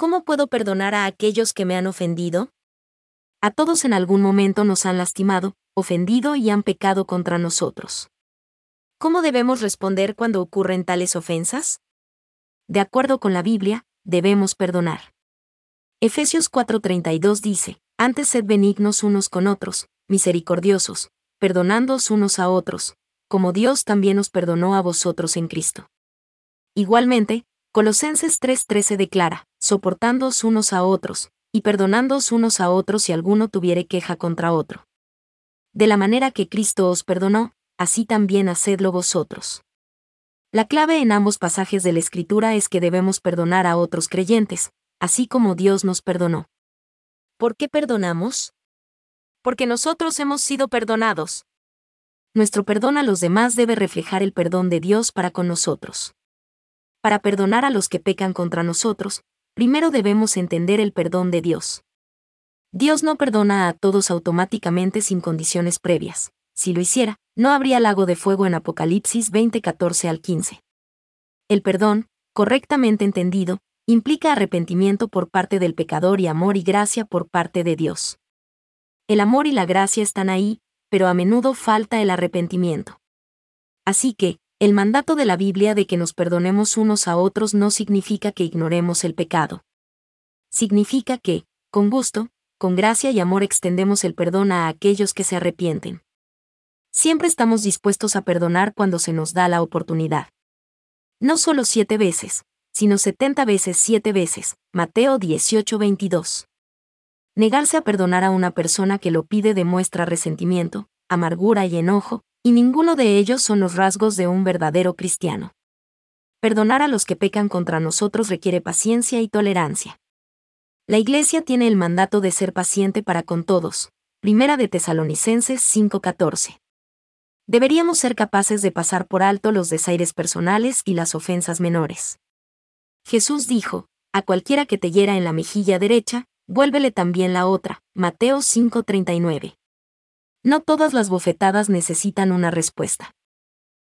¿Cómo puedo perdonar a aquellos que me han ofendido? A todos en algún momento nos han lastimado, ofendido y han pecado contra nosotros. ¿Cómo debemos responder cuando ocurren tales ofensas? De acuerdo con la Biblia, debemos perdonar. Efesios 4:32 dice, antes sed benignos unos con otros, misericordiosos, perdonándoos unos a otros, como Dios también os perdonó a vosotros en Cristo. Igualmente, Colosenses 3:13 declara, soportándoos unos a otros, y perdonándoos unos a otros si alguno tuviere queja contra otro. De la manera que Cristo os perdonó, así también hacedlo vosotros. La clave en ambos pasajes de la Escritura es que debemos perdonar a otros creyentes, así como Dios nos perdonó. ¿Por qué perdonamos? Porque nosotros hemos sido perdonados. Nuestro perdón a los demás debe reflejar el perdón de Dios para con nosotros. Para perdonar a los que pecan contra nosotros, primero debemos entender el perdón de Dios. Dios no perdona a todos automáticamente sin condiciones previas. Si lo hiciera, no habría lago de fuego en Apocalipsis 20:14 al 15. El perdón, correctamente entendido, implica arrepentimiento por parte del pecador y amor y gracia por parte de Dios. El amor y la gracia están ahí, pero a menudo falta el arrepentimiento. Así que, el mandato de la Biblia de que nos perdonemos unos a otros no significa que ignoremos el pecado. Significa que, con gusto, con gracia y amor extendemos el perdón a aquellos que se arrepienten. Siempre estamos dispuestos a perdonar cuando se nos da la oportunidad. No solo siete veces, sino setenta veces siete veces. Mateo 18:22. Negarse a perdonar a una persona que lo pide demuestra resentimiento, amargura y enojo, y ninguno de ellos son los rasgos de un verdadero cristiano. Perdonar a los que pecan contra nosotros requiere paciencia y tolerancia. La Iglesia tiene el mandato de ser paciente para con todos. Primera de Tesalonicenses 5:14. Deberíamos ser capaces de pasar por alto los desaires personales y las ofensas menores. Jesús dijo, a cualquiera que te hiera en la mejilla derecha, vuélvele también la otra. Mateo 5:39. No todas las bofetadas necesitan una respuesta.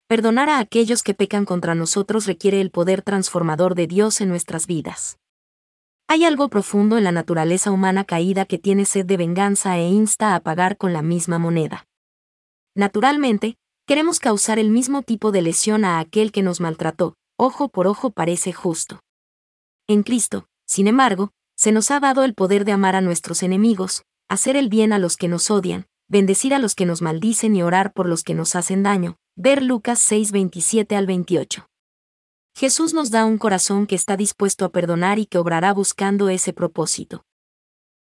Perdonar a aquellos que pecan contra nosotros requiere el poder transformador de Dios en nuestras vidas. Hay algo profundo en la naturaleza humana caída que tiene sed de venganza e insta a pagar con la misma moneda. Naturalmente, queremos causar el mismo tipo de lesión a aquel que nos maltrató, ojo por ojo parece justo. En Cristo, sin embargo, se nos ha dado el poder de amar a nuestros enemigos, hacer el bien a los que nos odian, bendecir a los que nos maldicen y orar por los que nos hacen daño. Ver Lucas 6, 27 al 28. Jesús nos da un corazón que está dispuesto a perdonar y que obrará buscando ese propósito.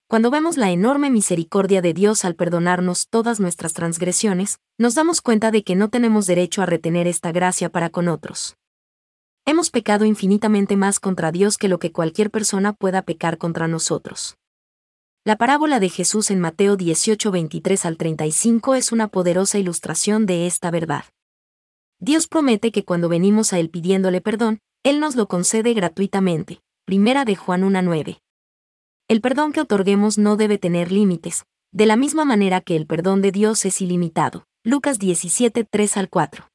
Cuando vemos la enorme misericordia de Dios al perdonarnos todas nuestras transgresiones, nos damos cuenta de que no tenemos derecho a retener esta gracia para con otros. Hemos pecado infinitamente más contra Dios que lo que cualquier persona pueda pecar contra nosotros. La parábola de Jesús en Mateo 18, 23 al 35 es una poderosa ilustración de esta verdad. Dios promete que cuando venimos a Él pidiéndole perdón, Él nos lo concede gratuitamente. Primera de Juan 1.9. El perdón que otorguemos no debe tener límites, de la misma manera que el perdón de Dios es ilimitado. Lucas 17, 3 al 4.